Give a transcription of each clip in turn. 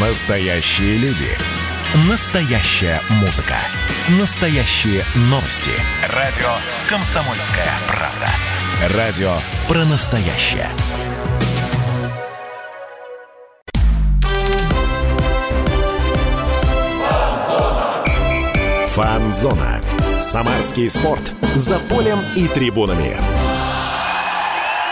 Настоящие люди. Настоящая музыка. Настоящие новости. Радио «Комсомольская правда». Радио про настоящее. Фанзона. Самарский спорт. За полем и трибунами.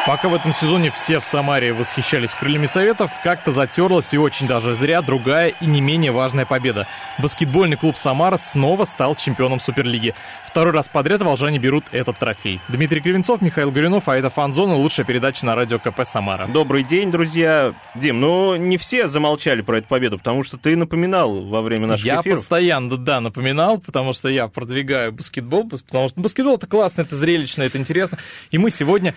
Пока в этом сезоне все в Самаре восхищались крыльями Советов, как-то затерлась и очень даже зря другая и не менее важная победа. Баскетбольный клуб «Самара» снова стал чемпионом Суперлиги. Второй раз подряд волжане берут этот трофей. Дмитрий Кривенцов, Михаил Горюнов, а это «Фанзона», лучшая передача на радио КП «Самара». Добрый день, друзья. Дим, ну не все замолчали про эту победу, потому что ты напоминал во время наших я эфиров. Я постоянно, да, напоминал, потому что я продвигаю баскетбол, потому что баскетбол это классно, это зрелищно, это интересно. И мы сегодня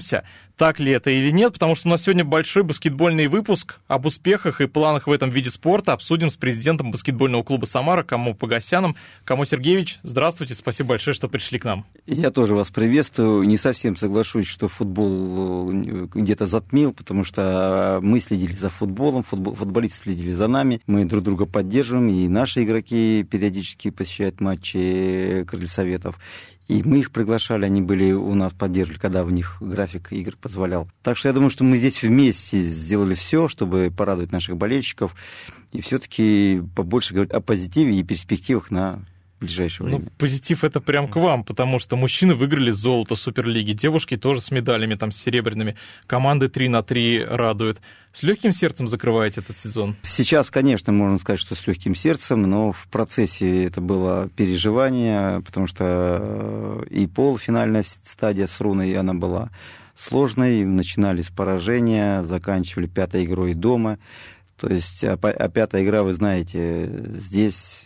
разберемся так ли это или нет, потому что у нас сегодня большой баскетбольный выпуск об успехах и планах в этом виде спорта. Обсудим с президентом баскетбольного клуба «Самара» Кому Погосяном. Кому Сергеевич, здравствуйте, спасибо большое, что пришли к нам. Я тоже вас приветствую. Не совсем соглашусь, что футбол э, где-то затмил, потому что мы следили за футболом, футбол, футболисты следили за нами, мы друг друга поддерживаем, и наши игроки периодически посещают матчи Крыльев Советов. И мы их приглашали, они были у нас, поддерживали, когда у них график игр позволял. Так что я думаю, что мы здесь вместе сделали все, чтобы порадовать наших болельщиков и все-таки побольше говорить о позитиве и перспективах на ближайшее ну, время. Ну, позитив это прям к вам, потому что мужчины выиграли золото Суперлиги, девушки тоже с медалями, там, с серебряными, команды 3 на 3 радуют. С легким сердцем закрываете этот сезон? Сейчас, конечно, можно сказать, что с легким сердцем, но в процессе это было переживание, потому что э, и полуфинальная стадия с Руной, она была сложной, начинали с поражения, заканчивали пятой игрой дома. То есть, а, а пятая игра, вы знаете, здесь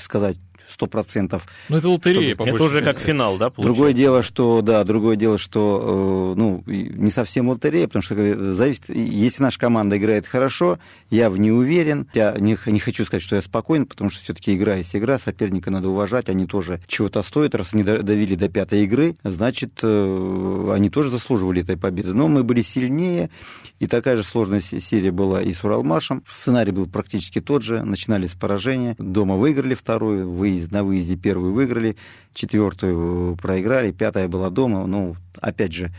сказать сто процентов. Ну, это лотерея, по Это уже как финал, да, получается? Другое дело, что, да, другое дело, что, э, ну, не совсем лотерея, потому что э, зависит, если наша команда играет хорошо, я в ней уверен, я не, не хочу сказать, что я спокоен, потому что все-таки игра есть игра, соперника надо уважать, они тоже чего-то стоят, раз они довели до пятой игры, значит, э, они тоже заслуживали этой победы. Но мы были сильнее, и такая же сложная серия была и с Уралмашем. Сценарий был практически тот же, начинали с поражения, дома выиграли вторую, выезд выезд, на выезде первую выиграли, четвертую проиграли, пятая была дома. Ну, опять же,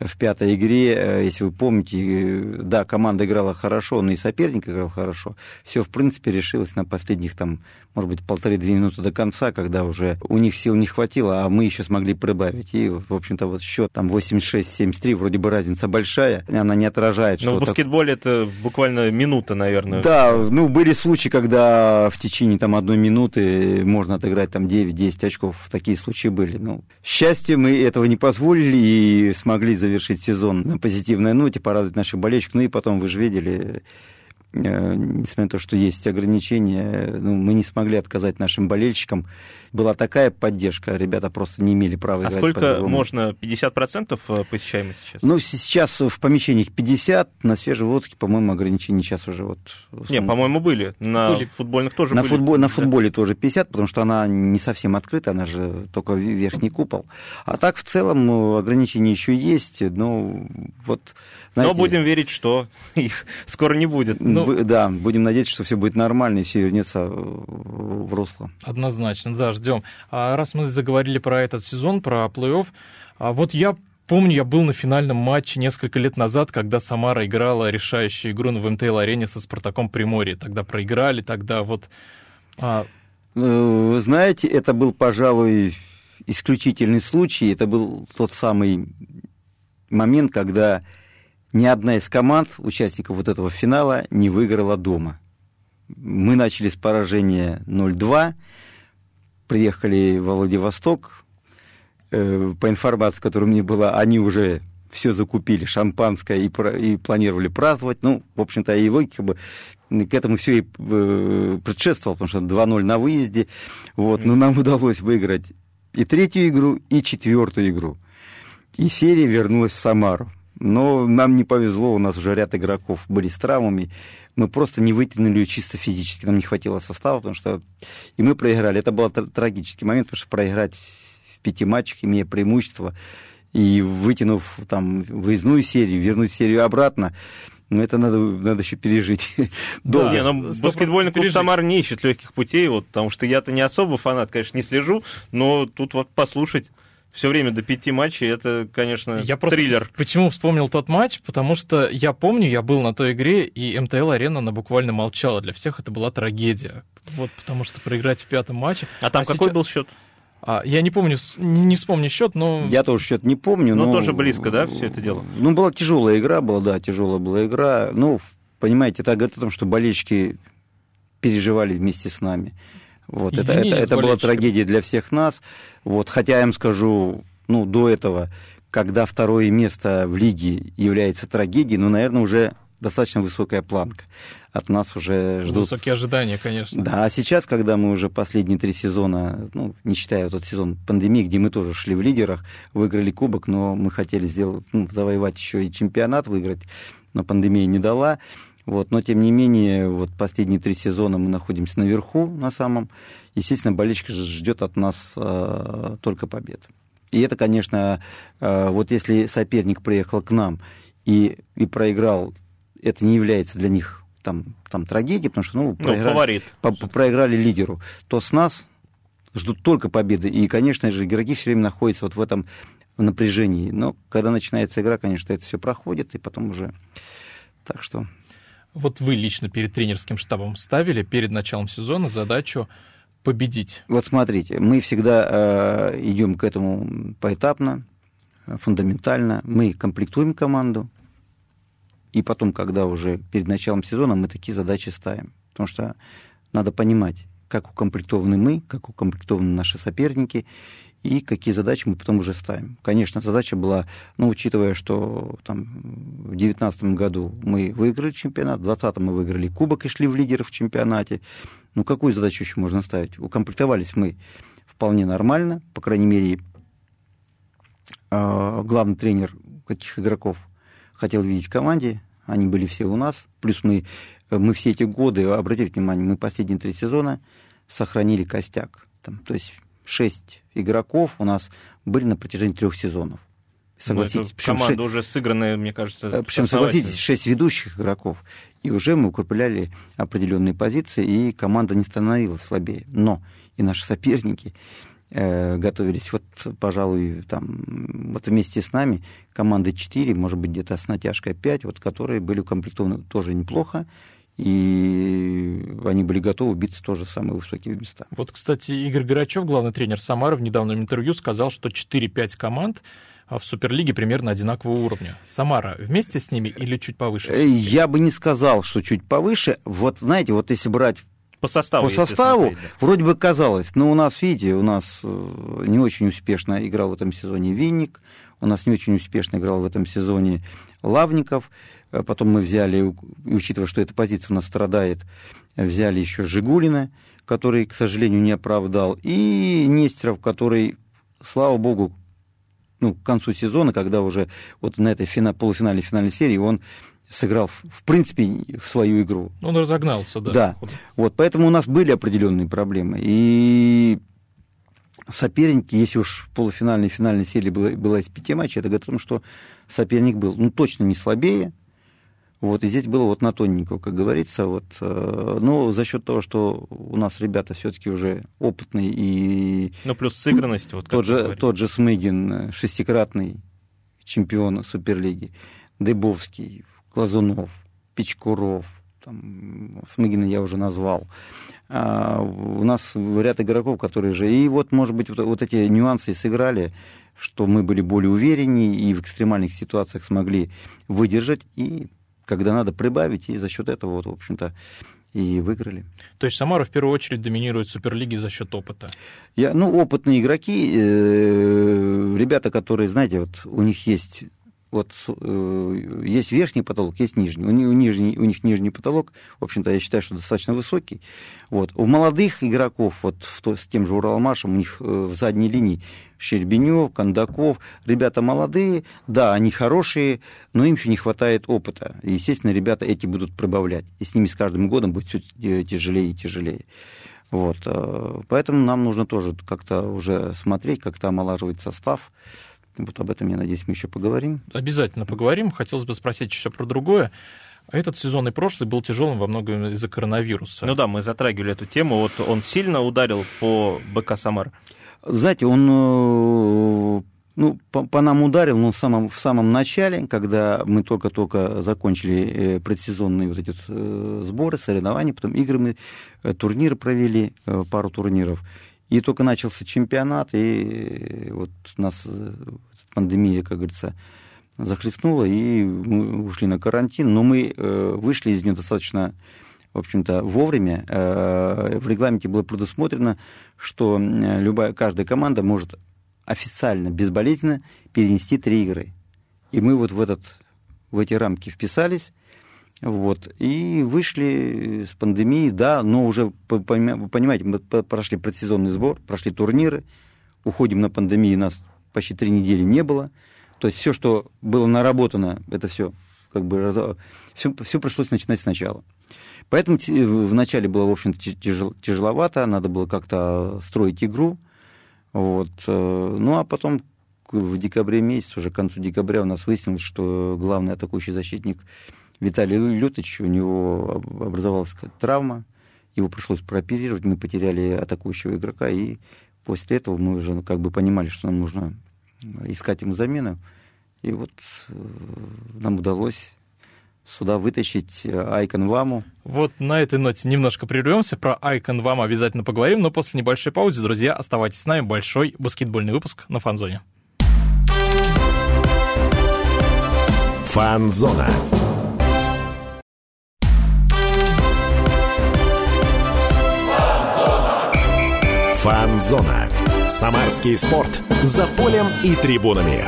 в пятой игре, э, если вы помните, да, команда играла хорошо, но и соперник играл хорошо. Все, в принципе, решилось на последних, там, может быть, полторы-две минуты до конца, когда уже у них сил не хватило, а мы еще смогли прибавить. И, в общем-то, вот счет там 86-73, вроде бы разница большая, она не отражает. Но в баскетболе так... это буквально минута, наверное. Да, ну, были случаи, когда в течение там одной минуты можно отыграть там 9-10 очков. Такие случаи были. Ну, счастье мы этого не позволили и смогли завершить завершить сезон на позитивной ноте, порадовать наших болельщиков. Ну и потом, вы же видели, несмотря на то, что есть ограничения, ну, мы не смогли отказать нашим болельщикам была такая поддержка, ребята просто не имели права а играть сколько можно? 50% э, посещаемость сейчас? Ну, сейчас в помещениях 50, на свежеводске, по-моему, ограничения сейчас уже вот... Не, по-моему, были. На были. футбольных тоже на были. Футбол, на футболе тоже 50, потому что она не совсем открыта, она же только верхний купол. А так, в целом, ну, ограничения еще есть, но вот... Знаете, но будем верить, что их скоро не будет. Ну, да, будем надеяться, что все будет нормально и все вернется в русло. Однозначно, да, ждем. А раз мы заговорили про этот сезон, про плей-офф, а вот я помню, я был на финальном матче несколько лет назад, когда Самара играла решающую игру в МТЛ-арене со Спартаком Приморье. Тогда проиграли, тогда вот... А... Ну, вы знаете, это был, пожалуй, исключительный случай. Это был тот самый момент, когда ни одна из команд, участников вот этого финала, не выиграла дома. Мы начали с поражения 0-2, приехали во Владивосток. Э, по информации, которая меня была, они уже все закупили, шампанское, и, и планировали праздновать. Ну, в общем-то, и логика бы к этому все и э, предшествовало, потому что 2-0 на выезде. Вот. Но нам удалось выиграть и третью игру, и четвертую игру. И серия вернулась в Самару. Но нам не повезло, у нас уже ряд игроков были с травмами. Мы просто не вытянули ее чисто физически. Нам не хватило состава, потому что... И мы проиграли. Это был трагический момент, потому что проиграть в пяти матчах, имея преимущество, и вытянув там выездную серию, вернуть серию обратно, Но это надо, надо еще пережить. Да, не, но баскетбольный клуб Самар не ищет легких путей, вот, потому что я-то не особо фанат, конечно, не слежу, но тут вот послушать все время до пяти матчей, это, конечно, я просто триллер. Почему вспомнил тот матч? Потому что я помню, я был на той игре, и МТЛ-арена, она буквально молчала. Для всех это была трагедия. Вот потому что проиграть в пятом матче... А там а какой сейчас... был счет? А, я не помню, не, не вспомню счет, но... Я тоже счет не помню, но... Но тоже близко, да, все это дело? Ну, была тяжелая игра, была, да, тяжелая была игра. Ну, понимаете, это говорит о том, что болельщики переживали вместе с нами. Вот, это, это, это была трагедия для всех нас. Вот, хотя я им скажу, ну, до этого, когда второе место в лиге является трагедией, ну, наверное, уже достаточно высокая планка. От нас уже ждут... Высокие ожидания, конечно. Да, а сейчас, когда мы уже последние три сезона, ну, не считая тот сезон пандемии, где мы тоже шли в лидерах, выиграли кубок, но мы хотели сделать, ну, завоевать еще и чемпионат, выиграть, но пандемия не дала. Вот, но тем не менее, вот последние три сезона мы находимся наверху, на самом. Естественно, болельщик ждет от нас э, только побед. И это, конечно, э, вот если соперник приехал к нам и, и проиграл, это не является для них там, там трагедией, потому что ну, ну проиграли, фаворит. По, проиграли лидеру, то с нас ждут только победы. И, конечно же, игроки все время находятся вот в этом напряжении. Но когда начинается игра, конечно, это все проходит, и потом уже... Так что вот вы лично перед тренерским штабом ставили перед началом сезона задачу победить? Вот смотрите, мы всегда э, идем к этому поэтапно, фундаментально. Мы комплектуем команду, и потом, когда уже перед началом сезона, мы такие задачи ставим. Потому что надо понимать, как укомплектованы мы, как укомплектованы наши соперники, и какие задачи мы потом уже ставим. Конечно, задача была, ну, учитывая, что там в 2019 году мы выиграли чемпионат, в 2020 мы выиграли кубок и шли в лидеры в чемпионате, ну, какую задачу еще можно ставить? Укомплектовались мы вполне нормально, по крайней мере, а, главный тренер каких игроков хотел видеть в команде, они были все у нас, плюс мы, мы все эти годы, обратите внимание, мы последние три сезона сохранили костяк, там, то есть шесть игроков у нас были на протяжении трех сезонов. Ну, согласитесь, причем команда 6... уже сыгранная, мне кажется. Э, причем, согласитесь, шесть ведущих игроков. И уже мы укрепляли определенные позиции, и команда не становилась слабее. Но и наши соперники э, готовились. Вот, пожалуй, там, вот вместе с нами команды 4, может быть, где-то с натяжкой 5, вот, которые были укомплектованы тоже неплохо и они были готовы биться тоже в самые высокие места. Вот, кстати, Игорь Грачев, главный тренер Самары, в недавнем интервью сказал, что 4-5 команд а, в Суперлиге примерно одинакового уровня. Самара вместе с ними или чуть повыше? Э, я бы не сказал, что чуть повыше. Вот, знаете, вот если брать по составу, по составу смотреть, да. вроде бы казалось. Но у нас, видите, у нас э, не очень успешно играл в этом сезоне Винник, у нас не очень успешно играл в этом сезоне Лавников. Э, потом мы взяли, учитывая, что эта позиция у нас страдает, взяли еще Жигулина, который, к сожалению, не оправдал, и Нестеров, который, слава богу, ну, к концу сезона, когда уже вот на этой фина, полуфинальной финальной серии он сыграл, в принципе, в свою игру. Он разогнался, да. Да, вот, поэтому у нас были определенные проблемы. И соперники, если уж в полуфинальной и финальной серии было, было из пяти матчей, это говорит о том, что соперник был, ну, точно не слабее, вот, и здесь было вот на тоненького, как говорится. Вот, э, но за счет того, что у нас ребята все-таки уже опытные и... Ну, плюс сыгранность. Вот, тот, же, тот же Смыгин, шестикратный чемпион Суперлиги, Дыбовский, Глазунов, Печкуров, там, Смыгина я уже назвал. А у нас ряд игроков, которые же... И вот, может быть, вот, вот эти нюансы сыграли, что мы были более увереннее и в экстремальных ситуациях смогли выдержать и когда надо прибавить, и за счет этого, вот, в общем-то, и выиграли. То есть Самара в первую очередь доминирует в Суперлиге за счет опыта? Я, ну, опытные игроки, э, ребята, которые, знаете, вот у них есть вот э, есть верхний потолок, есть нижний. У, у, нижний. у них нижний потолок, в общем-то, я считаю, что достаточно высокий. Вот. У молодых игроков, вот в то, с тем же Уралмашем, у них э, в задней линии Щербенев, Кондаков, ребята молодые, да, они хорошие, но им еще не хватает опыта. Естественно, ребята эти будут прибавлять. И с ними с каждым годом будет все э, тяжелее и тяжелее. Вот. Э, поэтому нам нужно тоже как-то уже смотреть, как-то омолаживать состав. Вот об этом, я надеюсь, мы еще поговорим. Обязательно поговорим. Хотелось бы спросить еще про другое. Этот сезон и прошлый был тяжелым во многом из-за коронавируса. Ну да, мы затрагивали эту тему. Вот он сильно ударил по БК Самар. Знаете, он э, ну, по, по нам ударил, но в самом, в самом начале, когда мы только-только закончили э, предсезонные вот эти э, сборы, соревнования, потом игры мы, турниры провели, пару турниров. И только начался чемпионат, и вот нас пандемия, как говорится, захлестнула, и мы ушли на карантин. Но мы вышли из нее достаточно в общем-то, вовремя. В регламенте было предусмотрено, что любая, каждая команда может официально, безболезненно перенести три игры. И мы вот в, этот, в эти рамки вписались, вот, и вышли с пандемии, да, но уже, вы понимаете, мы прошли предсезонный сбор, прошли турниры, уходим на пандемию, нас почти три недели не было. То есть все, что было наработано, это все как бы все, все пришлось начинать сначала. Поэтому вначале было, в общем-то, тяжеловато, надо было как-то строить игру. Вот. Э, ну, а потом в декабре месяц, уже к концу декабря у нас выяснилось, что главный атакующий защитник Виталий Лютович, у него образовалась травма, его пришлось прооперировать, мы потеряли атакующего игрока, и после этого мы уже ну, как бы понимали, что нам нужно искать ему замену. И вот э, нам удалось сюда вытащить э, Айкон Ваму. Вот на этой ноте немножко прервемся. Про Айкон Ваму обязательно поговорим, но после небольшой паузы, друзья, оставайтесь с нами. Большой баскетбольный выпуск на Фанзоне. Фанзона. Фанзона. Самарский спорт. За полем и трибунами.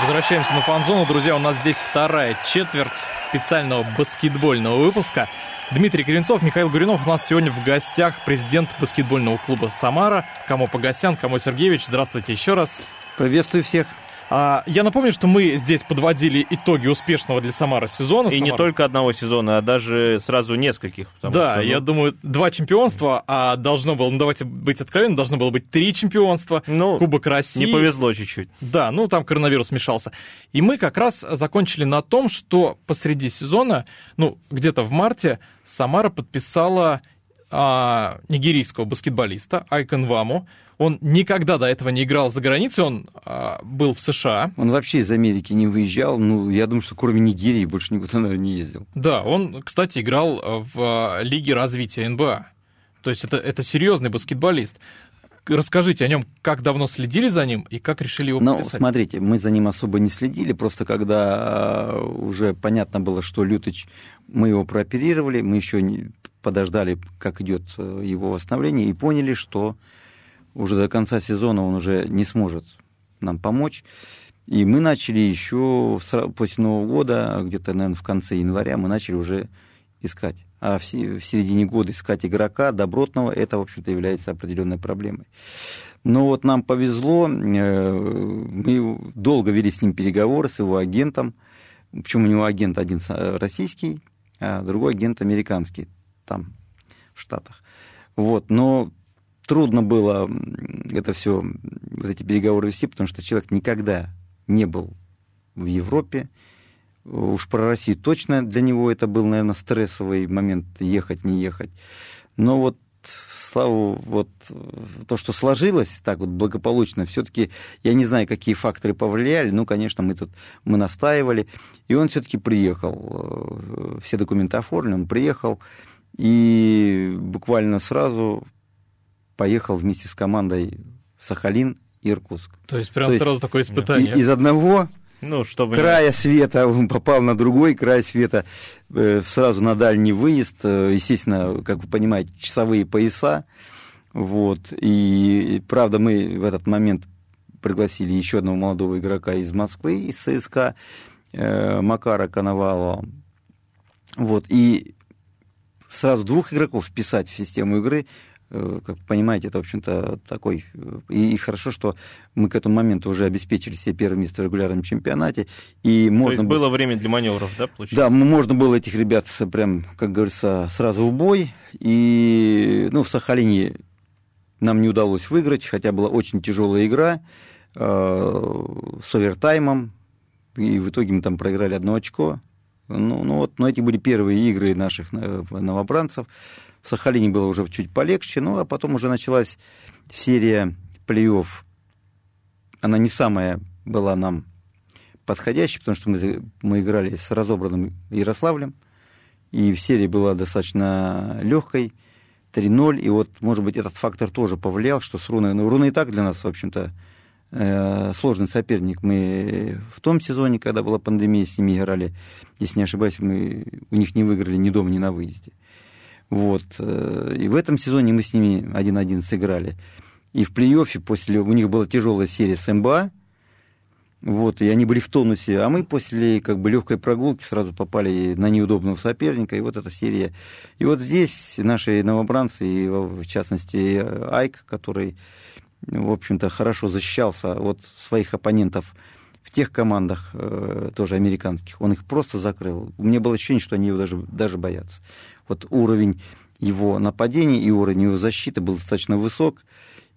Возвращаемся на фан-зону. Друзья, у нас здесь вторая четверть специального баскетбольного выпуска. Дмитрий Коренцов, Михаил Гуринов у нас сегодня в гостях президент баскетбольного клуба «Самара». Кому Погосян, кому Сергеевич. Здравствуйте еще раз. Приветствую всех. А, я напомню, что мы здесь подводили итоги успешного для Самары сезона. И Самара... не только одного сезона, а даже сразу нескольких. Да, что, ну... я думаю, два чемпионства, а должно было, ну давайте быть откровенным, должно было быть три чемпионства. Ну, Кубок России. Не повезло чуть-чуть. Да, ну там коронавирус мешался. И мы как раз закончили на том, что посреди сезона, ну где-то в марте, Самара подписала а, нигерийского баскетболиста Айкон Ваму. Он никогда до этого не играл за границей, он а, был в США. Он вообще из Америки не выезжал. Ну, я думаю, что кроме Нигерии больше никуда, наверное, не ездил. Да, он, кстати, играл в а, Лиге развития НБА. То есть это, это серьезный баскетболист. Расскажите о нем, как давно следили за ним и как решили его Ну, смотрите, мы за ним особо не следили, просто когда а, уже понятно было, что Лютыч, мы его прооперировали, мы еще подождали, как идет э, его восстановление, и поняли, что уже до конца сезона он уже не сможет нам помочь. И мы начали еще после Нового года, где-то, наверное, в конце января, мы начали уже искать. А в середине года искать игрока добротного, это, в общем-то, является определенной проблемой. Но вот нам повезло, э, мы долго вели с ним переговоры, с его агентом. Причем у него агент один российский, а другой агент американский там, в Штатах. Вот, но трудно было это все, вот эти переговоры вести, потому что человек никогда не был в Европе. Уж про Россию точно для него это был, наверное, стрессовый момент ехать, не ехать. Но вот слава вот то, что сложилось так вот благополучно, все-таки я не знаю, какие факторы повлияли, ну, конечно, мы тут мы настаивали, и он все-таки приехал, э, все документы оформлены, он приехал, и буквально сразу поехал вместе с командой в Сахалин, Иркутск. То есть прям То сразу есть, такое испытание. Из одного ну, чтобы края света он попал на другой край света, э, сразу на дальний выезд, э, естественно, как вы понимаете, часовые пояса, вот, и правда мы в этот момент пригласили еще одного молодого игрока из Москвы, из ЦСКА, э, Макара Коновалова, вот, и сразу двух игроков вписать в систему игры, как вы понимаете, это, в общем-то, такой... Э, и, хорошо, что мы к этому моменту уже обеспечили себе первое место в регулярном чемпионате. И можно То есть было время для маневров, да, получается? Да, можно было этих ребят прям, как говорится, сразу в бой. И, ну, в Сахалине нам не удалось выиграть, хотя была очень тяжелая игра э, с овертаймом. И в итоге мы там проиграли одно очко Ну, ну вот, но эти были первые игры наших новобранцев. В Сахалине было уже чуть полегче, ну а потом уже началась серия плей-офф. Она не самая была нам подходящей, потому что мы, мы играли с разобранным Ярославлем, и в серии была достаточно легкой, 3-0, и вот, может быть, этот фактор тоже повлиял, что с Руной, ну, Руна и так для нас, в общем-то, э, сложный соперник. Мы в том сезоне, когда была пандемия, с ними играли, если не ошибаюсь, мы у них не выиграли ни дома, ни на выезде. Вот. Э, и в этом сезоне мы с ними 1-1 сыграли. И в плей-оффе после... У них была тяжелая серия с МБА, вот, и они были в тонусе, а мы после как бы легкой прогулки сразу попали на неудобного соперника, и вот эта серия. И вот здесь наши новобранцы, и в частности Айк, который, в общем-то, хорошо защищался от своих оппонентов в тех командах, э, тоже американских, он их просто закрыл. У меня было ощущение, что они его даже, даже боятся. Вот уровень его нападения и уровень его защиты был достаточно высок.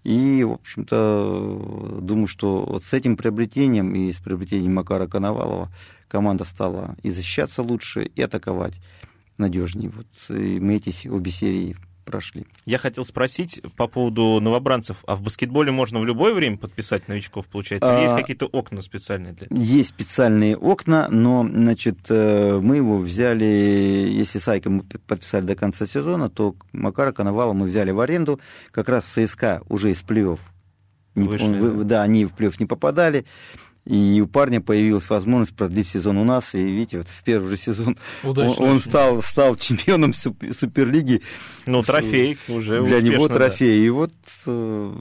И, в общем-то, думаю, что вот с этим приобретением и с приобретением Макара Коновалова команда стала и защищаться лучше, и атаковать надежнее. Вот и мы эти обе серии прошли. Я хотел спросить по поводу новобранцев. А в баскетболе можно в любое время подписать новичков, получается? Или а, есть какие-то окна специальные для этого? Есть специальные окна, но, значит, э, мы его взяли, если с Айком мы подписали до конца сезона, то Макара Коновала мы взяли в аренду. Как раз ЦСКА уже из плей-офф. Вышли, он, да? да, они в плей-офф не попадали. И у парня появилась возможность продлить сезон у нас. И видите, вот в первый же сезон он, он стал, стал чемпионом Суперлиги. Ну, трофей уже Для него трофей. Да. И вот... Э,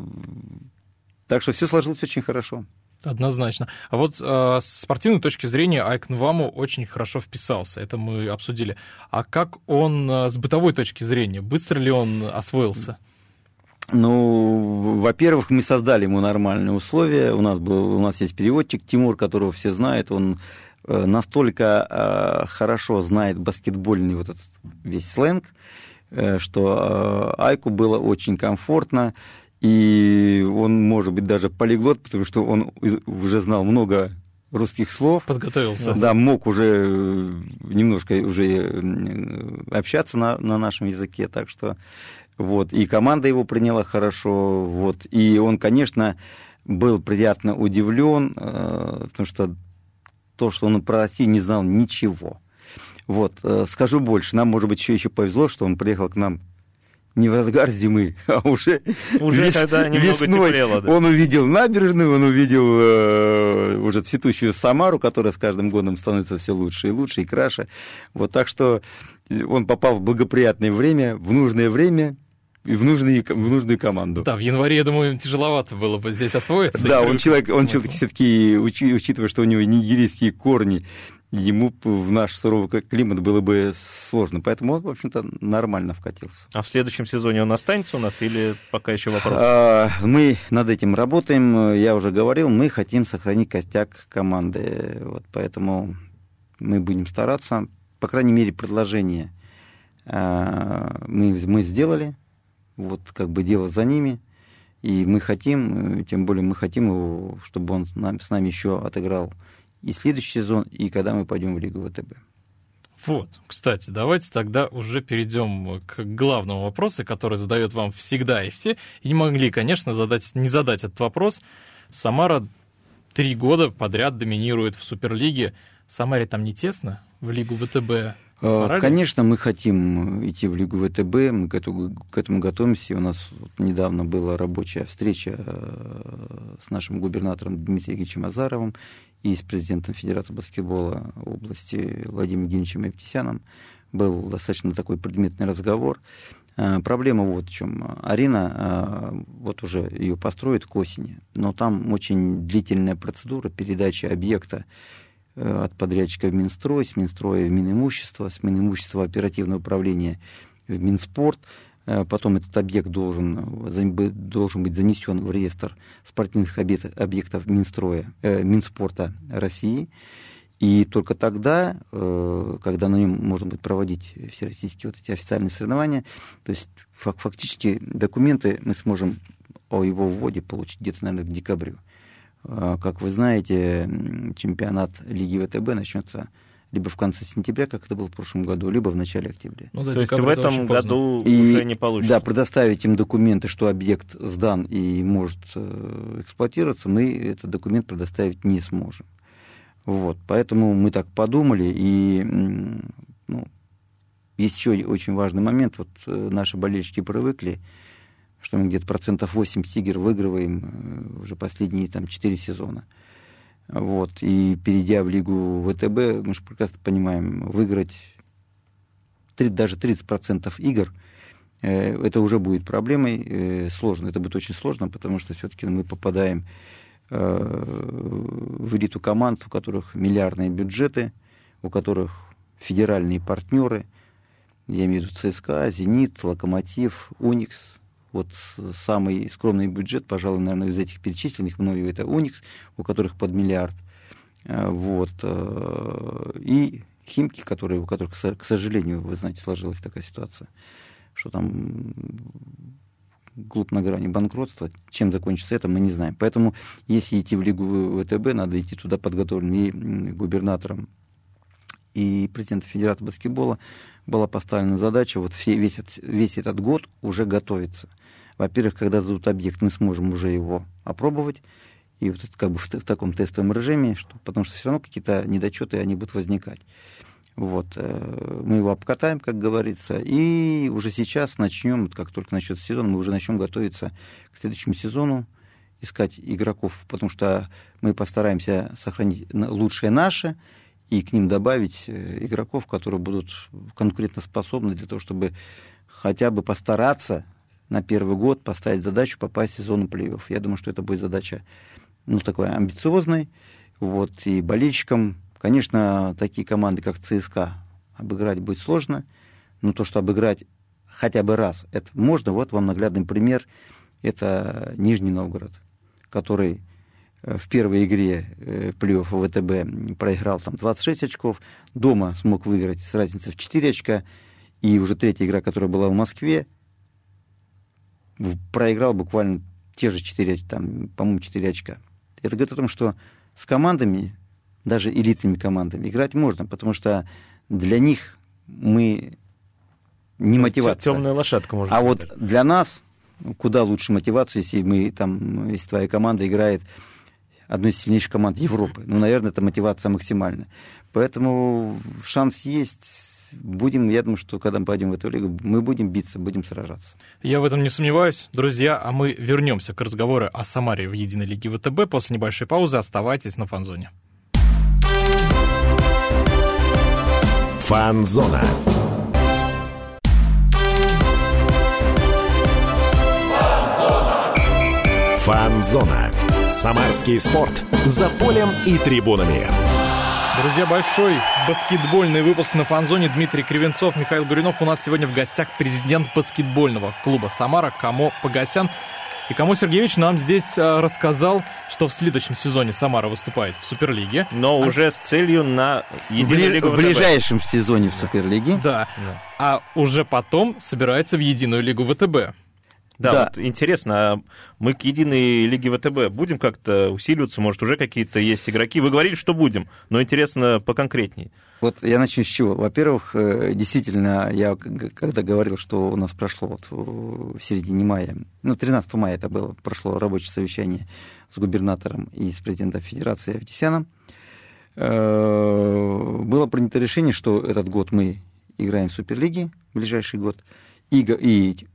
так что все сложилось очень хорошо. Однозначно. А вот э, с спортивной точки зрения Айкн Ваму очень хорошо вписался, это мы обсудили. А как он э, с бытовой точки зрения, быстро ли он освоился? Ну, во-первых, мы создали ему нормальные условия. У нас, был, у нас есть переводчик Тимур, которого все знают. Он э, настолько э, хорошо знает баскетбольный вот этот весь сленг, э, что Айку было очень комфортно. И он, может быть, даже полиглот, потому что он уже знал много русских слов. Подготовился. Да, мог уже немножко уже общаться на, на нашем языке. Так что вот, и команда его приняла хорошо, вот, и он, конечно, был приятно удивлен, э, потому что то, что он про Россию не знал ничего. Вот, э, скажу больше, нам, может быть, еще, еще повезло, что он приехал к нам не в разгар зимы, а уже, уже вес, когда весной теплело, да. он увидел набережную, он увидел э, уже цветущую Самару, которая с каждым годом становится все лучше и лучше и краше. Вот так что он попал в благоприятное время, в нужное время, и в, нужный, в нужную команду. Да, в январе, я думаю, тяжеловато было бы здесь освоиться. Да, он человек, он человек все-таки, учитывая, что у него нигерийские корни, ему в наш суровый климат было бы сложно. Поэтому он, в общем-то, нормально вкатился. А в следующем сезоне он останется у нас или пока еще вопрос? А, мы над этим работаем. Я уже говорил, мы хотим сохранить костяк команды. Вот поэтому мы будем стараться. По крайней мере, предложение а, мы, мы сделали вот как бы дело за ними. И мы хотим, э, тем более мы хотим его, чтобы он с нами еще отыграл и следующий сезон, и когда мы пойдем в Лигу ВТБ. Вот, кстати, давайте тогда уже перейдем к главному вопросу, который задает вам всегда и все. И не могли, конечно, задать, не задать этот вопрос. Самара три года подряд доминирует в Суперлиге. Самаре там не тесно в Лигу ВТБ? Пора Конечно, мы хотим идти в Лигу ВТБ, мы к этому, к этому готовимся. У нас вот недавно была рабочая встреча э, с нашим губернатором Дмитрием Ильичем Азаровым и с президентом Федерации баскетбола области Владимиром Евгеньевичем Евтисяном. Был достаточно такой предметный разговор. Э, проблема вот в чем. Арена, э, вот уже ее построят к осени, но там очень длительная процедура передачи объекта Э, от подрядчика в Минстрой, с Минстроя в Минимущество, с Минимущества оперативного управления в Минспорт. Э, потом этот объект должен, должен быть занесен в реестр спортивных объектов Минстроя, э, Минспорта России. И только тогда, когда на нем можно будет проводить всероссийские вот эти официальные соревнования, то есть фактически документы мы сможем о его вводе получить где-то, наверное, к декабрю. А, как вы знаете, чемпионат Лиги ВТБ начнется либо в конце сентября, как это было в прошлом году, либо в начале октября. Ну, да, То есть в этом году и, уже не получится. Да, предоставить им документы, что объект сдан и может э, эксплуатироваться, мы этот документ предоставить не сможем. Вот, поэтому мы так подумали, и ну, есть еще очень важный момент, вот э, наши болельщики привыкли, что мы где-то процентов 8 «Тигр» выигрываем э, уже последние там 4 сезона. Вот. И перейдя в лигу ВТБ, мы же прекрасно понимаем, выиграть 30, даже 30% игр, э, это уже будет проблемой э, сложно. Это будет очень сложно, потому что все-таки мы попадаем в элиту команд, у которых миллиардные бюджеты, у которых федеральные партнеры, я имею в виду ЦСКА, «Зенит», «Локомотив», «Уникс», вот самый скромный бюджет, пожалуй, наверное, из этих перечисленных мною, это Уникс, у которых под миллиард. Э, вот. Э, и Химки, которые, у которых, к сожалению, вы знаете, сложилась такая ситуация, что там клуб на грани банкротства. Чем закончится это, мы не знаем. Поэтому, если идти в Лигу ВТБ, надо идти туда подготовленным и губернатором, и президентом Федерации баскетбола была поставлена задача вот все, весь, весь этот год уже готовиться – во-первых, когда сдадут объект, мы сможем уже его опробовать, и вот это как бы в, в таком тестовом режиме, что, потому что все равно какие-то недочеты, они будут возникать. Вот, э, мы его обкатаем, как говорится, и уже сейчас начнем, как только начнется сезон, мы уже начнем готовиться к следующему сезону, искать игроков, потому что мы постараемся сохранить лучшее наше и к ним добавить э, игроков, которые будут конкурентоспособны для того, чтобы хотя бы постараться на первый год поставить задачу попасть в зону плей-офф. Я думаю, что это будет задача, ну, такой амбициозной. Вот, и болельщикам, конечно, такие команды, как ЦСКА, обыграть будет сложно, но то, что обыграть хотя бы раз, это можно. Вот вам наглядный пример. Это Нижний Новгород, который э, в первой игре э, плей-офф ВТБ проиграл там 26 очков, дома смог выиграть с разницей в 4 очка, и уже третья игра, которая была в Москве, проиграл буквально те же 4, там, по-моему, 4 очка. Это говорит о том, что с командами, даже элитными командами, играть можно, потому что для них мы не мотивация. Темная лошадка, можно А сказать. вот для нас куда лучше мотивацию, если мы там, если твоя команда играет одной из сильнейших команд Европы. Ну, наверное, это мотивация максимальная. Поэтому шанс есть будем, я думаю, что когда мы пойдем в эту лигу, мы будем биться, будем сражаться. Я в этом не сомневаюсь. Друзья, а мы вернемся к разговору о Самаре в единой лиге ВТБ после небольшой паузы. Оставайтесь на фанзоне. Фанзона. Фанзона. Самарский спорт. За полем и трибунами. Друзья, большой баскетбольный выпуск на фанзоне. Дмитрий Кривенцов, Михаил Гуринов. У нас сегодня в гостях президент баскетбольного клуба «Самара» Камо Погосян. И Камо Сергеевич нам здесь а, рассказал, что в следующем сезоне Самара выступает в Суперлиге. Но а... уже с целью на единую в, лигу В ближайшем сезоне в Суперлиге. Да. да. А уже потом собирается в единую лигу ВТБ. Да, да. Вот интересно, а мы к единой лиге ВТБ будем как-то усиливаться? Может, уже какие-то есть игроки? Вы говорили, что будем, но интересно поконкретнее. Вот я начну с чего. Во-первых, э, действительно, я когда говорил, что у нас прошло вот в середине мая, ну, 13 мая это было, прошло рабочее совещание с губернатором и с президентом Федерации Авдисяном, э, было принято решение, что этот год мы играем в Суперлиге, ближайший год, и, и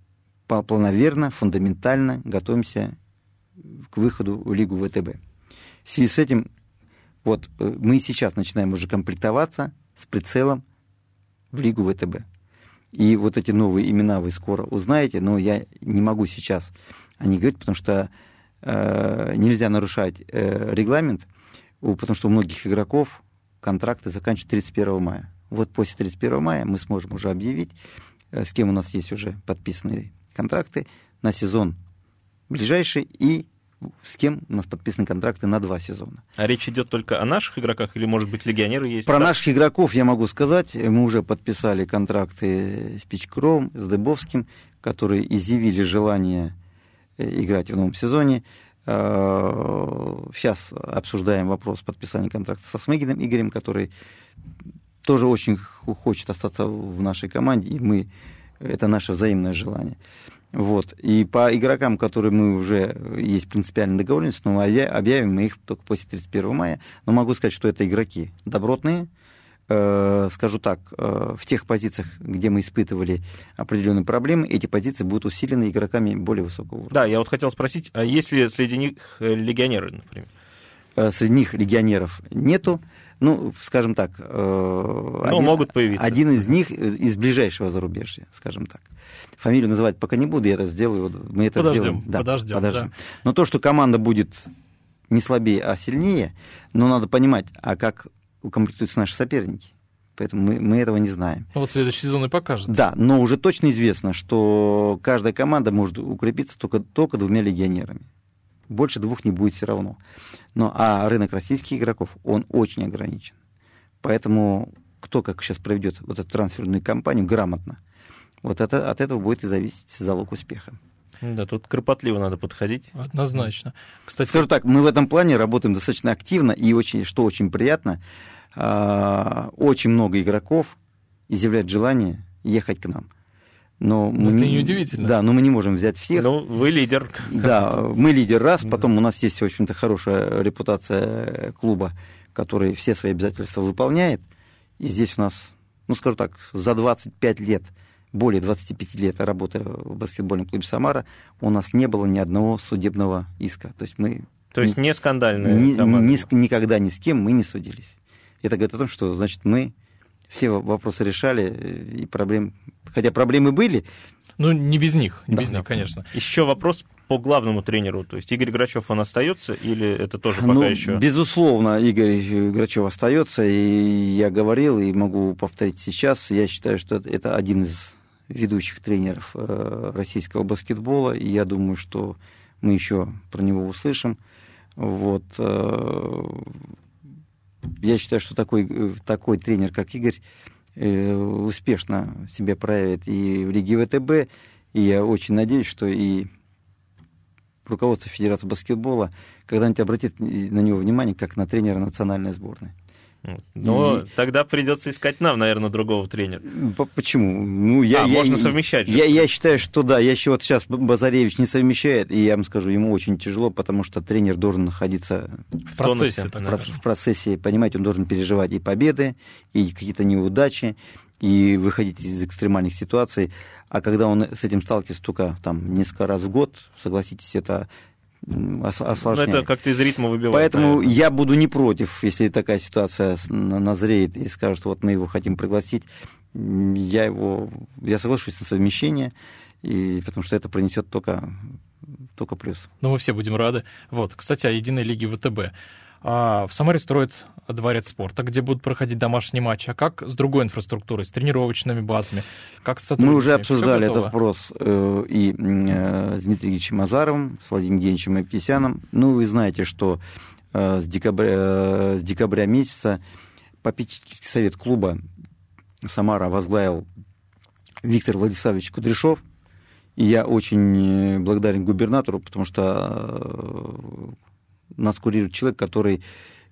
плановерно, фундаментально готовимся к выходу в Лигу ВТБ. В связи с этим вот э, мы сейчас начинаем уже комплектоваться с прицелом в Лигу ВТБ. И вот эти новые имена вы скоро узнаете, но я не могу сейчас о них говорить, потому что э, нельзя нарушать э, регламент, потому что у многих игроков контракты заканчиваются 31 мая. Вот после 31 мая мы сможем уже объявить, э, с кем у нас есть уже подписанные контракты на сезон ближайший и с кем у нас подписаны контракты на два сезона. А речь идет только о наших игроках или, может быть, легионеры есть? Про да? наших игроков я могу сказать. Мы уже подписали контракты с Пичкровым, с Дыбовским, которые изъявили желание э, играть в новом сезоне. Сейчас обсуждаем вопрос подписания контракта со Смыгиным Игорем, который тоже очень хочет остаться в нашей команде, и мы, это наше взаимное желание. Вот. И по игрокам, которые мы уже есть принципиальная договоренность, но объявим мы их только после 31 мая. Но могу сказать, что это игроки добротные, э, скажу так, э, в тех позициях, где мы испытывали определенные проблемы, эти позиции будут усилены игроками более высокого уровня. Да, я вот хотел спросить, а есть ли среди них э, легионеры, например? Э, среди них легионеров нету. Ну, скажем так, э, ну, один, могут появиться. один из них из ближайшего зарубежья, скажем так. Фамилию называть пока не буду, я это сделаю. Мы это подождем, сделаем. Да, подождем, подождем. Да. Но то, что команда будет не слабее, а сильнее, но надо понимать, а как укомплектуются наши соперники. Поэтому мы, мы этого не знаем. Ну, вот следующий сезон и покажет. Да, но уже точно известно, что каждая команда может укрепиться только, только двумя легионерами. Больше двух не будет все равно. Но, а рынок российских игроков, он очень ограничен. Поэтому кто как сейчас проведет вот эту трансферную кампанию грамотно, вот это, от этого будет и зависеть залог успеха. Да, тут кропотливо надо подходить. Однозначно. Кстати, скажу так, мы в этом плане работаем достаточно активно, и очень, что очень приятно, а, очень много игроков изъявляют желание ехать к нам. Но мы, это неудивительно. Да, но мы не можем взять всех. Ну, вы лидер. Да, мы лидер раз, потом у нас есть, в общем-то, хорошая репутация клуба, который все свои обязательства выполняет. И здесь у нас, ну, скажу так, за 25 лет, более 25 лет работы в баскетбольном клубе «Самара», у нас не было ни одного судебного иска. То есть мы... То есть не скандальные ни, ни, никогда ни с кем мы не судились. Это говорит о том, что, значит, мы все вопросы решали, и проблем... Хотя проблемы были. Ну, не без них, не да, без них, конечно. Еще вопрос по главному тренеру. То есть Игорь Грачев, он остается или это тоже пока ну, еще? Безусловно, Игорь Грачев остается. И я говорил, и могу повторить сейчас. Я считаю, что это один из ведущих тренеров э, российского баскетбола. И я думаю, что мы еще про него услышим. Вот. Я считаю, что такой, э, такой тренер, как Игорь, э, успешно себя проявит и в Лиге ВТБ. И я очень надеюсь, что и руководство Федерации баскетбола когда-нибудь обратит на него внимание, как на тренера национальной сборной. Но и... тогда придется искать нам, наверное, другого тренера. Почему? Ну, я, а, я, можно совмещать. Я, я считаю, что да. Я еще вот сейчас Базаревич не совмещает, и я вам скажу, ему очень тяжело, потому что тренер должен находиться в процессе, в, в процессе, понимаете, он должен переживать и победы, и какие-то неудачи, и выходить из экстремальных ситуаций. А когда он с этим сталкивается только там несколько раз в год, согласитесь, это осложняет. Но это как-то из ритма выбивает. Поэтому наверное. я буду не против, если такая ситуация назреет и скажут, вот мы его хотим пригласить, я его, я соглашусь на совмещение, и, потому что это принесет только, только плюс. Ну, мы все будем рады. Вот, кстати, о единой лиге ВТБ. А в Самаре строят дворец спорта, где будут проходить домашние матчи. А как с другой инфраструктурой, с тренировочными базами? Как с Мы уже обсуждали этот вопрос э, и э, с Дмитрием Ильичем Азаровым, с Владимиром Евгеньевичем Апкисяном. Ну, вы знаете, что э, с, декабря, с декабря месяца попечительский совет клуба Самара возглавил Виктор Владиславович Кудряшов. И я очень благодарен губернатору, потому что нас курирует человек, который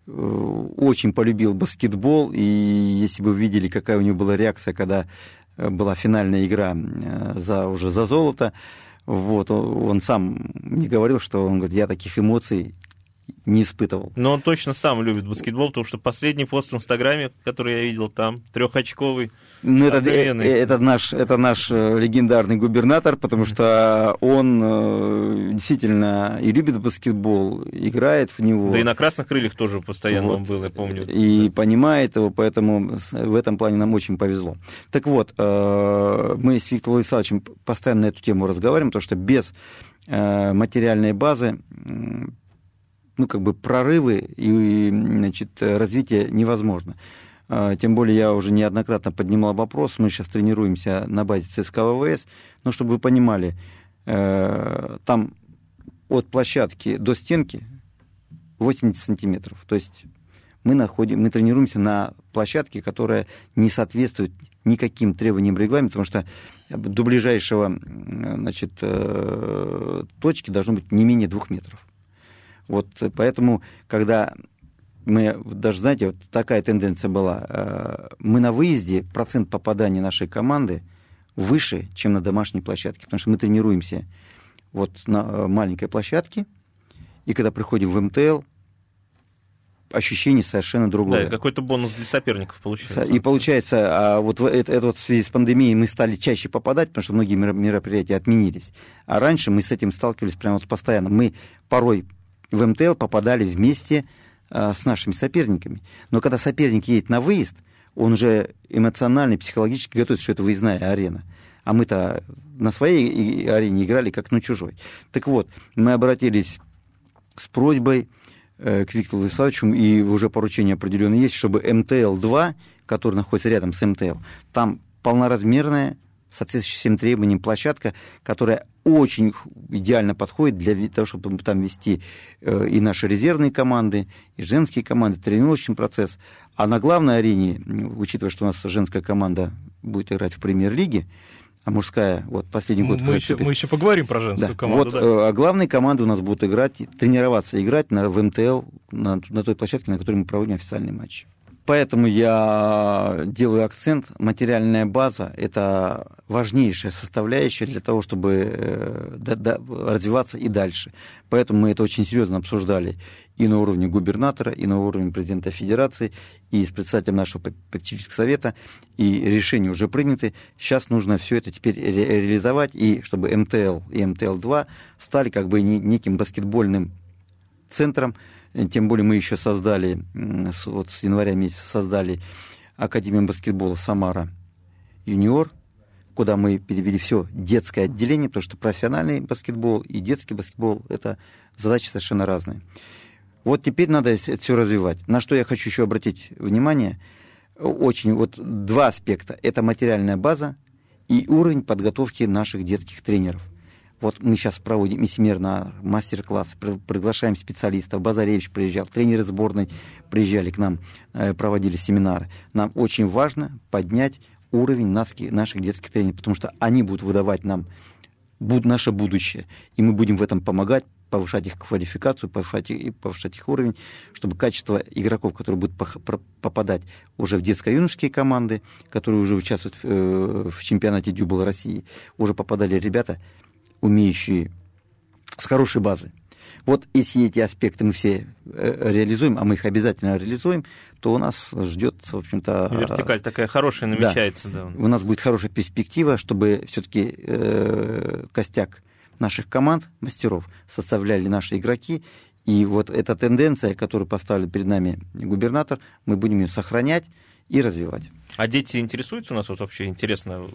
э, очень полюбил баскетбол, и если бы вы видели, какая у него была реакция, когда э, была финальная игра э, за, уже за золото, вот, он сам не говорил, что он говорит, я таких эмоций не испытывал. Но он точно сам любит баскетбол, потому что последний пост в Инстаграме, который я видел там, трехочковый, ну, это, это, это, наш, это наш э, легендарный губернатор, потому что он э, действительно и любит баскетбол, играет в него. Да и на красных крыльях тоже постоянно вот. он был, я помню. И да. понимает его, поэтому в этом плане нам очень повезло. Так вот, э, мы с Виктором Владиславовичем постоянно на эту тему разговариваем, потому что без материальной базы ну, как бы прорывы и значит, развитие невозможно. А, тем более я уже неоднократно поднимал вопрос, мы сейчас тренируемся на базе ЦСКА ВВС, но чтобы вы понимали, э, там от площадки до стенки 80 сантиметров. То есть мы, находим, мы тренируемся на площадке, которая не соответствует никаким требованиям регламента, потому что до ближайшего значит, э, точки должно быть не менее двух метров. Вот поэтому, когда мы даже, знаете, вот такая тенденция была. Э, мы на выезде, процент попадания нашей команды выше, чем на домашней площадке, потому что мы тренируемся вот на э, маленькой площадке, и когда приходим в МТЛ, ощущение совершенно другое. Да, какой-то бонус для соперников получается. И получается, а вот это, это вот в связи с пандемией мы стали чаще попадать, потому что многие мероприятия отменились. А раньше мы с этим сталкивались прямо вот постоянно. Мы порой в МТЛ попадали вместе а, с нашими соперниками. Но когда соперник едет на выезд, он уже эмоционально психологически готовится, что это выездная арена. А мы-то на своей арене играли как на чужой. Так вот, мы обратились с просьбой э, к Виктору Владиславовичу, и уже поручение определенное есть, чтобы МТЛ-2, который находится рядом с МТЛ, там полноразмерная соответствующая всем требованиям площадка, которая очень идеально подходит для того, чтобы там вести э, и наши резервные команды, и женские команды, тренировочный процесс. А на главной арене, учитывая, что у нас женская команда будет играть в премьер-лиге, а мужская, вот последний год... Мы, еще, мы еще поговорим про женскую да. команду. Вот, да. Э, а главные команды у нас будут играть, тренироваться, играть на, в МТЛ, на, на той площадке, на которой мы проводим официальные матчи. Поэтому я делаю акцент, материальная база – это важнейшая составляющая для того, чтобы э, развиваться и дальше. Поэтому мы это очень серьезно обсуждали и на уровне губернатора, и на уровне президента Федерации, и с председателем нашего попечительского совета, и решения уже приняты. Сейчас нужно все это теперь ре реализовать, и чтобы МТЛ и МТЛ-2 стали как бы неким баскетбольным центром, тем более мы еще создали, вот с января месяца создали Академию баскетбола «Самара юниор», куда мы перевели все детское отделение, потому что профессиональный баскетбол и детский баскетбол – это задачи совершенно разные. Вот теперь надо это все развивать. На что я хочу еще обратить внимание, очень вот два аспекта. Это материальная база и уровень подготовки наших детских тренеров. Вот мы сейчас проводим и семинар, мастер-класс, приглашаем специалистов. Базаревич приезжал, тренеры сборной приезжали к нам, э, проводили семинары. Нам очень важно поднять уровень наших детских тренеров, потому что они будут выдавать нам наше будущее. И мы будем в этом помогать, повышать их квалификацию, повышать, повышать их уровень, чтобы качество игроков, которые будут попадать уже в детско-юношеские команды, которые уже участвуют в, э, в чемпионате Дюбл России, уже попадали ребята умеющие, с хорошей базой. Вот если эти аспекты мы все э, реализуем, а мы их обязательно реализуем, то у нас ждет, в общем-то... Вертикаль такая хорошая намечается, да. да. У нас будет хорошая перспектива, чтобы все-таки э, костяк наших команд, мастеров, составляли наши игроки. И вот эта тенденция, которую поставил перед нами губернатор, мы будем ее сохранять и развивать. А дети интересуются у нас вот вообще интересно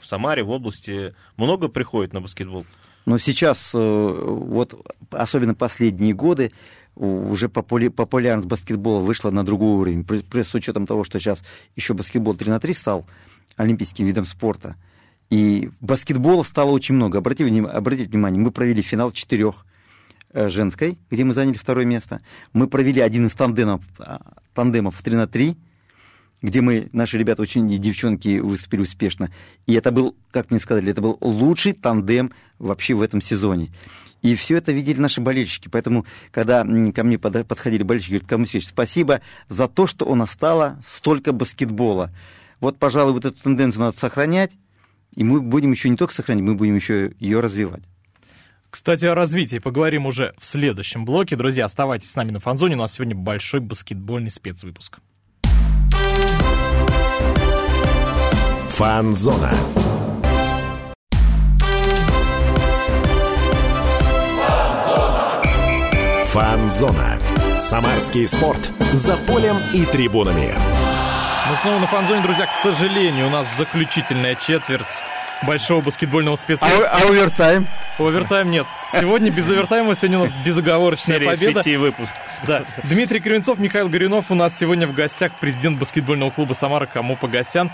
в Самаре, в области много приходят на баскетбол? Но сейчас, э, вот особенно последние годы, уже популярность баскетбола вышла на другой уровень. С учетом того, что сейчас еще баскетбол 3 на 3 стал олимпийским видом спорта. И баскетбола стало очень много. Обратите, обратите внимание, мы провели финал четырех э, женской, где мы заняли второе место. Мы провели один из тандемов, а, тандемов 3 на 3 где мы, наши ребята, очень и девчонки выступили успешно. И это был, как мне сказали, это был лучший тандем вообще в этом сезоне. И все это видели наши болельщики. Поэтому, когда ко мне подходили болельщики, говорят, Каму спасибо за то, что у нас стало столько баскетбола. Вот, пожалуй, вот эту тенденцию надо сохранять, и мы будем еще не только сохранять, мы будем еще ее развивать. Кстати, о развитии поговорим уже в следующем блоке. Друзья, оставайтесь с нами на Фанзоне. У нас сегодня большой баскетбольный спецвыпуск. Фанзона. Фанзона. Самарский спорт. За полем и трибунами. Мы снова на фанзоне, друзья. К сожалению, у нас заключительная четверть большого баскетбольного спецвыпуска. А, а овертайм? Овертайм нет. Сегодня без овертайма, сегодня у нас безоговорочная Серия победа. Из выпуск. Да. Дмитрий Кривенцов, Михаил Горюнов у нас сегодня в гостях, президент баскетбольного клуба «Самара» Кому Погосян.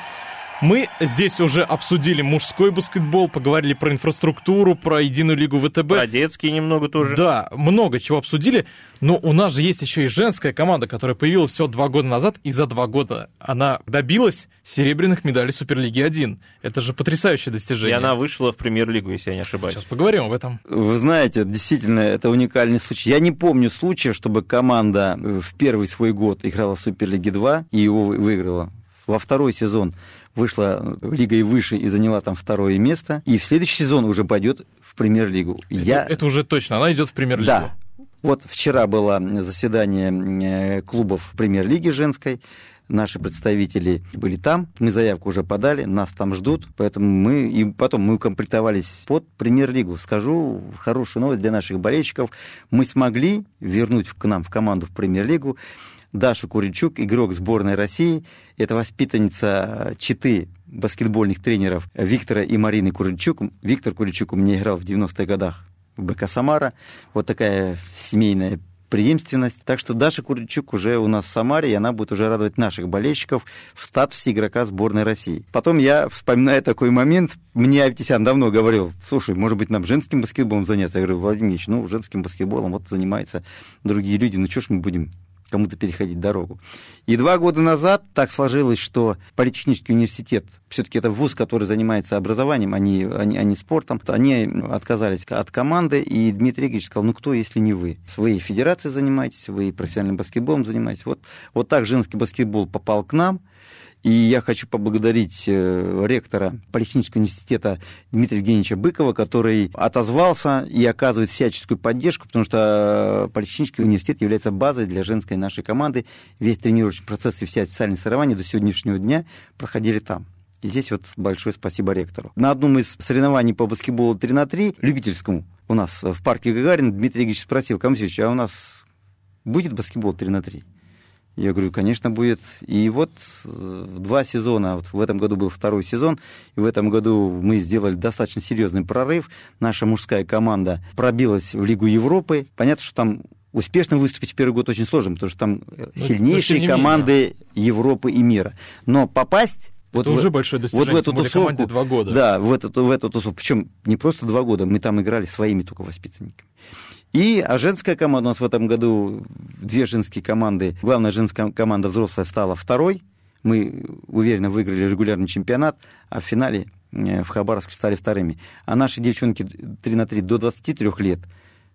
Мы здесь уже обсудили мужской баскетбол, поговорили про инфраструктуру, про единую лигу ВТБ. Про детские немного тоже. Да, много чего обсудили. Но у нас же есть еще и женская команда, которая появилась всего два года назад, и за два года она добилась серебряных медалей Суперлиги 1. Это же потрясающее достижение. И она вышла в премьер-лигу, если я не ошибаюсь. Сейчас поговорим об этом. Вы знаете, действительно, это уникальный случай. Я не помню случая, чтобы команда в первый свой год играла в Суперлиге 2 и его выиграла. Во второй сезон вышла лигой выше и заняла там второе место. И в следующий сезон уже пойдет в премьер-лигу. Это, Я... это уже точно, она идет в премьер-лигу. Да. Вот вчера было заседание э, клубов премьер-лиги женской наши представители были там, мы заявку уже подали, нас там ждут, поэтому мы, и потом мы укомплектовались под премьер-лигу. Скажу хорошую новость для наших болельщиков, мы смогли вернуть к нам в команду в премьер-лигу Дашу Куричук, игрок сборной России. Это воспитанница Читы баскетбольных тренеров Виктора и Марины Куричук. Виктор Куричук у меня играл в 90-х годах в БК «Самара». Вот такая семейная преемственность. Так что Даша Куричук уже у нас в Самаре, и она будет уже радовать наших болельщиков в статусе игрока сборной России. Потом я вспоминаю такой момент, мне Аветисян давно говорил, слушай, может быть, нам женским баскетболом заняться? Я говорю, Владимир Ильич, ну, женским баскетболом вот занимаются другие люди, ну, что ж мы будем кому-то переходить дорогу. И два года назад так сложилось, что Политехнический университет, все-таки это вуз, который занимается образованием, а не, а не, а не спортом, они отказались от команды, и Дмитрий Игоревич сказал, ну кто, если не вы? Вы федерацией занимаетесь, вы профессиональным баскетболом занимаетесь. Вот, вот так женский баскетбол попал к нам, и я хочу поблагодарить э, ректора Политехнического университета Дмитрия Евгеньевича Быкова, который отозвался и оказывает всяческую поддержку, потому что э, Политехнический университет является базой для женской нашей команды. Весь тренировочный процесс и вся официальные соревнования до сегодняшнего дня проходили там. И здесь вот большое спасибо ректору. На одном из соревнований по баскетболу 3 на 3, любительскому, у нас в парке Гагарина, Дмитрий Игоревич спросил, Камсевич, а у нас будет баскетбол 3 на 3? Я говорю, конечно, будет. И вот э, два сезона, вот в этом году был второй сезон, и в этом году мы сделали достаточно серьезный прорыв. Наша мужская команда пробилась в Лигу Европы. Понятно, что там успешно выступить в первый год очень сложно, потому что там э, но, сильнейшие но команды Европы и мира. Но попасть вот это в, уже большое достижение, вот в эту тусовку, два года. Да, в эту, в эту тусовку. Причем не просто два года, мы там играли своими только воспитанниками. И, а женская команда у нас в этом году, две женские команды, главная женская команда взрослая стала второй, мы уверенно выиграли регулярный чемпионат, а в финале э, в Хабаровске стали вторыми. А наши девчонки 3 на 3 до 23 лет –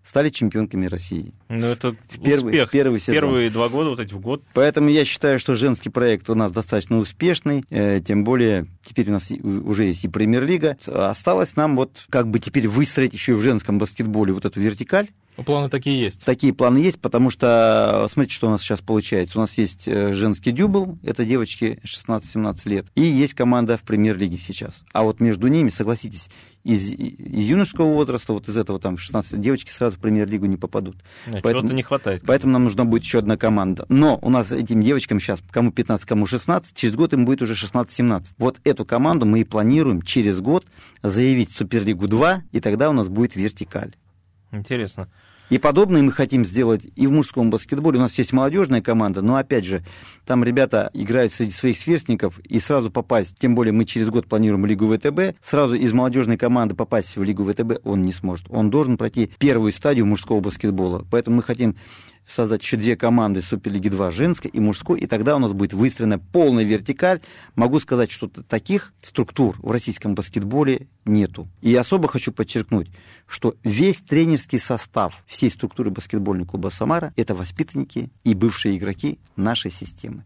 стали чемпионками России. Ну, это в первый, успех. Первый сезон. Первые два года, вот эти в год. Поэтому я считаю, что женский проект у нас достаточно успешный, э, тем более теперь у нас уже есть и премьер-лига. Осталось нам вот как бы теперь выстроить еще и в женском баскетболе вот эту вертикаль, ну, планы такие есть. Такие планы есть, потому что, смотрите, что у нас сейчас получается. У нас есть э, женский дюбл, это девочки 16-17 лет, и есть команда в премьер-лиге сейчас. А вот между ними, согласитесь, из, из юношеского возраста, вот из этого там 16 девочки сразу в премьер-лигу не попадут. Нет, поэтому, не хватает. Поэтому нам нужна будет еще одна команда. Но у нас этим девочкам сейчас, кому 15, кому 16, через год им будет уже 16-17. Вот эту команду мы и планируем через год заявить в Суперлигу 2, и тогда у нас будет вертикаль. Интересно. И подобное мы хотим сделать и в мужском баскетболе. У нас есть молодежная команда, но опять же, там ребята играют среди своих сверстников, и сразу попасть, тем более мы через год планируем Лигу ВТБ, сразу из молодежной команды попасть в Лигу ВТБ он не сможет. Он должен пройти первую стадию мужского баскетбола. Поэтому мы хотим создать еще две команды Суперлиги 2, женской и мужской, и тогда у нас будет выстроена полная вертикаль. Могу сказать, что таких структур в российском баскетболе нету. И особо хочу подчеркнуть, что весь тренерский состав всей структуры баскетбольного клуба «Самара» — это воспитанники и бывшие игроки нашей системы.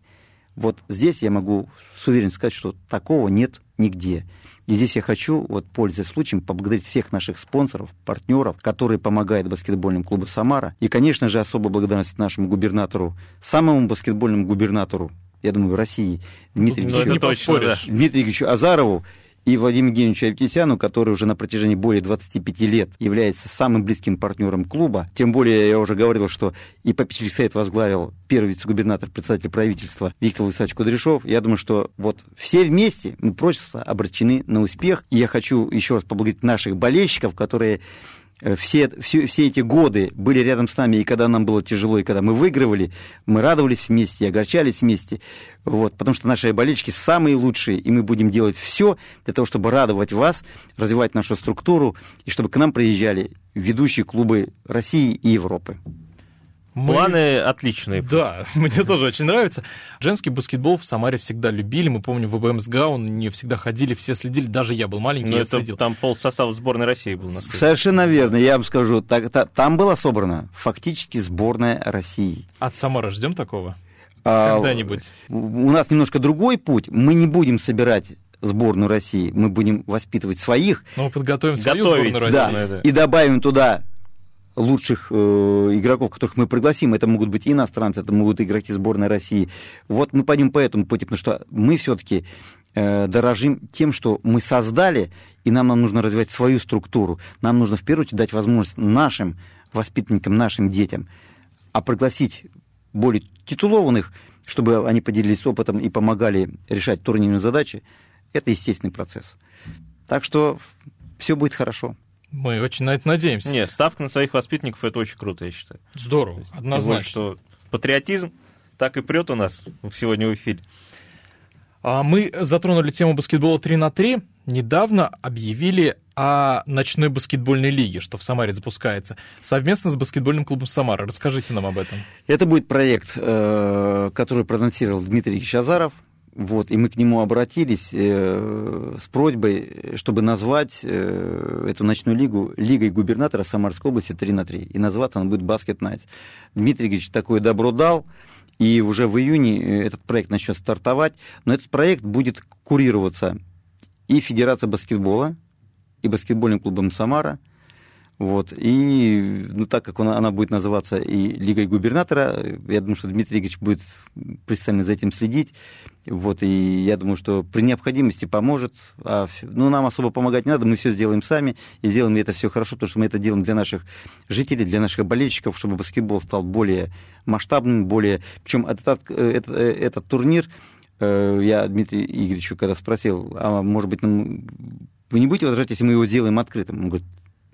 Вот здесь я могу с уверенностью сказать, что такого нет нигде. И здесь я хочу, вот, пользуясь случаем, поблагодарить всех наших спонсоров, партнеров, которые помогают баскетбольному клубу «Самара». И, конечно же, особая благодарность нашему губернатору, самому баскетбольному губернатору, я думаю, России, Дмитрию ну, Дмитрию Ильичу Азарову, и Владимиру Евгеньевичу Аветисяну, который уже на протяжении более 25 лет является самым близким партнером клуба. Тем более, я уже говорил, что и попечительский совет возглавил первый вице-губернатор, председатель правительства Виктор Владимирович Кудряшов. Я думаю, что вот все вместе мы просто обращены на успех. И я хочу еще раз поблагодарить наших болельщиков, которые все, все, все эти годы были рядом с нами, и когда нам было тяжело, и когда мы выигрывали, мы радовались вместе, огорчались вместе, вот, потому что наши болельщики самые лучшие, и мы будем делать все для того, чтобы радовать вас, развивать нашу структуру, и чтобы к нам приезжали ведущие клубы России и Европы. Мы... Планы отличные. Да, мне тоже очень нравится. Женский баскетбол в Самаре всегда любили. Мы помним, в БМСГА он не всегда ходили, все следили. Даже я был маленький, Но ну, я это следил. Там пол состава сборной России был. Совершенно верно. Я вам скажу, так, та, там была собрана фактически сборная России. От Самары ждем такого? А, Когда-нибудь. У нас немножко другой путь. Мы не будем собирать сборную России, мы будем воспитывать своих. Но мы подготовим свою Готовить, сборную России. Да, и добавим туда лучших э, игроков, которых мы пригласим, это могут быть иностранцы, это могут игроки сборной России. Вот мы пойдем по этому пути, потому что мы все-таки э, дорожим тем, что мы создали, и нам, нам нужно развивать свою структуру. Нам нужно в первую очередь дать возможность нашим воспитанникам, нашим детям, а пригласить более титулованных, чтобы они поделились опытом и помогали решать турнирные задачи, это естественный процесс. Так что все будет хорошо. Мы очень на это надеемся. Нет, ставка на своих воспитанников это очень круто, я считаю. Здорово, однозначно. что патриотизм так и прет у нас сегодня в эфире. А мы затронули тему баскетбола 3 на 3. Недавно объявили о ночной баскетбольной лиге, что в Самаре запускается, совместно с баскетбольным клубом Самара. Расскажите нам об этом. Это будет проект, э, который проанонсировал Дмитрий Азаров. Вот, и мы к нему обратились э, с просьбой, чтобы назвать э, эту ночную лигу Лигой губернатора Самарской области 3 на 3. И называться она будет Баскет Найтс. Дмитрий Ильич такое добро дал, и уже в июне э, этот проект начнет стартовать. Но этот проект будет курироваться и Федерация баскетбола, и баскетбольным клубом Самара – вот. И ну, так как она, она будет называться и Лигой губернатора, я думаю, что Дмитрий Игоревич будет пристально за этим следить. Вот. И я думаю, что при необходимости поможет. А, ну, нам особо помогать не надо, мы все сделаем сами. И сделаем это все хорошо, потому что мы это делаем для наших жителей, для наших болельщиков, чтобы баскетбол стал более масштабным, более... Причем этот, этот, этот турнир, э, я Дмитрию Игоревичу когда спросил, а может быть, нам... вы не будете возражать, если мы его сделаем открытым? Он говорит,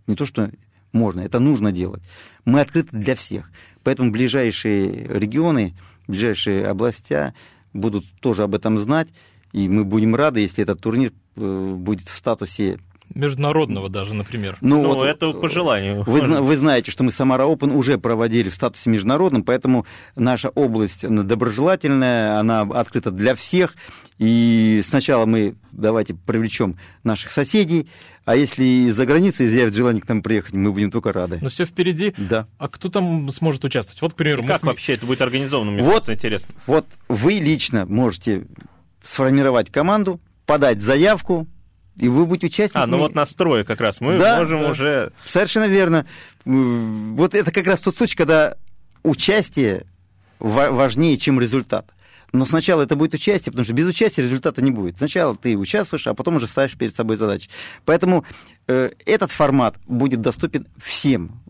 не то, что можно, это нужно делать. Мы открыты для всех. Поэтому ближайшие регионы, ближайшие областя будут тоже об этом знать. И мы будем рады, если этот турнир э, будет в статусе Международного даже, например. Ну, ну вот, это по желанию. Вы, вы знаете, что мы Самара Open уже проводили в статусе международном, поэтому наша область доброжелательная, она открыта для всех. И сначала мы давайте привлечем наших соседей, а если из-за границы изъявят желание к нам приехать, мы будем только рады. Но все впереди. Да. А кто там сможет участвовать? Вот, к примеру, как см... вообще это будет организовано? Мне вот, интересно. Вот вы лично можете сформировать команду, подать заявку, и вы будете участником. А, ну вот настроя как раз мы да, можем да. уже... Совершенно верно. Вот это как раз тот случай, когда участие важнее, чем результат. Но сначала это будет участие, потому что без участия результата не будет. Сначала ты участвуешь, а потом уже ставишь перед собой задачи. Поэтому э, этот формат будет доступен всем.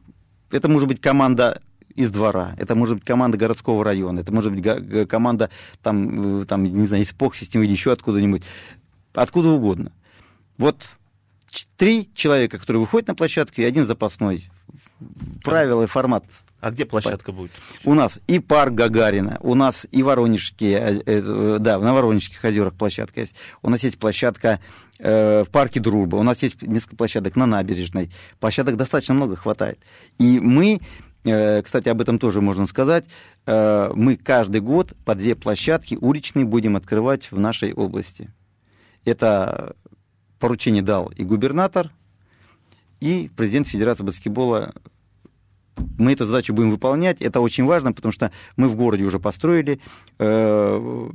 Это может быть команда из двора, это может быть команда городского района, это может быть команда там, э, там не знаю, из ПОХ-системы или еще откуда-нибудь, откуда угодно. Вот три человека, которые выходят на площадку, и один запасной. Правила и формат а где площадка будет? У нас и парк Гагарина, у нас и Воронежские, э, э, да, на Воронежских озерах площадка есть. У нас есть площадка э, в парке Дружба, у нас есть несколько площадок на набережной. Площадок достаточно много хватает. И мы, кстати, об этом тоже можно сказать, мы каждый год по две площадки уличные будем открывать в нашей области. Это поручение дал и губернатор, и президент Федерации баскетбола мы эту задачу будем выполнять. Это очень важно, потому что мы в городе уже построили. Э,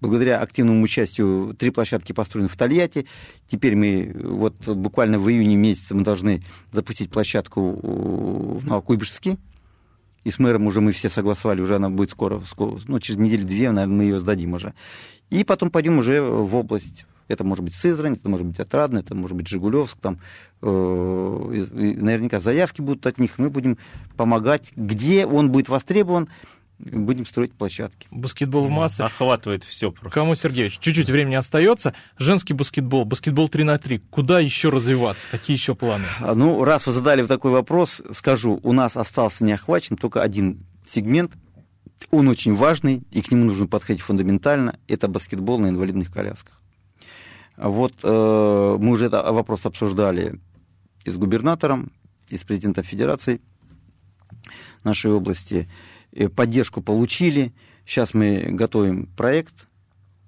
благодаря активному участию три площадки построены в Тольятти. Теперь мы вот буквально в июне месяце мы должны запустить площадку в Новокуйбышевске. И с мэром уже мы все согласовали, уже она будет скоро, скоро ну, через неделю-две, наверное, мы ее сдадим уже. И потом пойдем уже в область это может быть Сызрань, это может быть Отрадно, это может быть Жигулевск. Там, э, наверняка заявки будут от них. Мы будем помогать, где он будет востребован. будем строить площадки. Баскетбол в массы. Охватывает все просто. Кому, Сергеевич, чуть-чуть времени остается. Женский баскетбол, баскетбол 3 на 3. Куда еще развиваться? Какие еще планы? А, ну, раз вы задали такой вопрос, скажу, у нас остался не охвачен только один сегмент. Он очень важный, и к нему нужно подходить фундаментально. Это баскетбол на инвалидных колясках. Вот э, мы уже этот вопрос обсуждали и с губернатором, и с президентом Федерации нашей области. Э, поддержку получили. Сейчас мы готовим проект.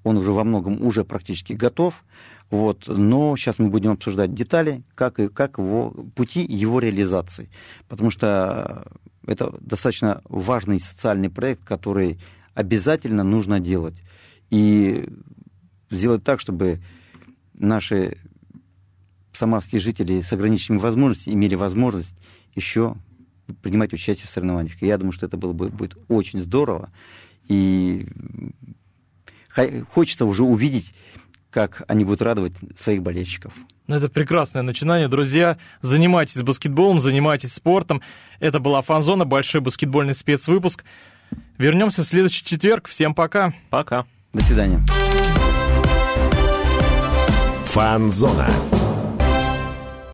Он уже во многом уже практически готов. Вот, но сейчас мы будем обсуждать детали, как, и, как его, пути его реализации. Потому что это достаточно важный социальный проект, который обязательно нужно делать. И сделать так, чтобы наши самарские жители с ограниченными возможностями имели возможность еще принимать участие в соревнованиях. И я думаю, что это было бы, будет очень здорово. И хочется уже увидеть, как они будут радовать своих болельщиков. Ну, это прекрасное начинание, друзья. Занимайтесь баскетболом, занимайтесь спортом. Это была Фанзона, большой баскетбольный спецвыпуск. Вернемся в следующий четверг. Всем пока. Пока. До свидания. Фанзона.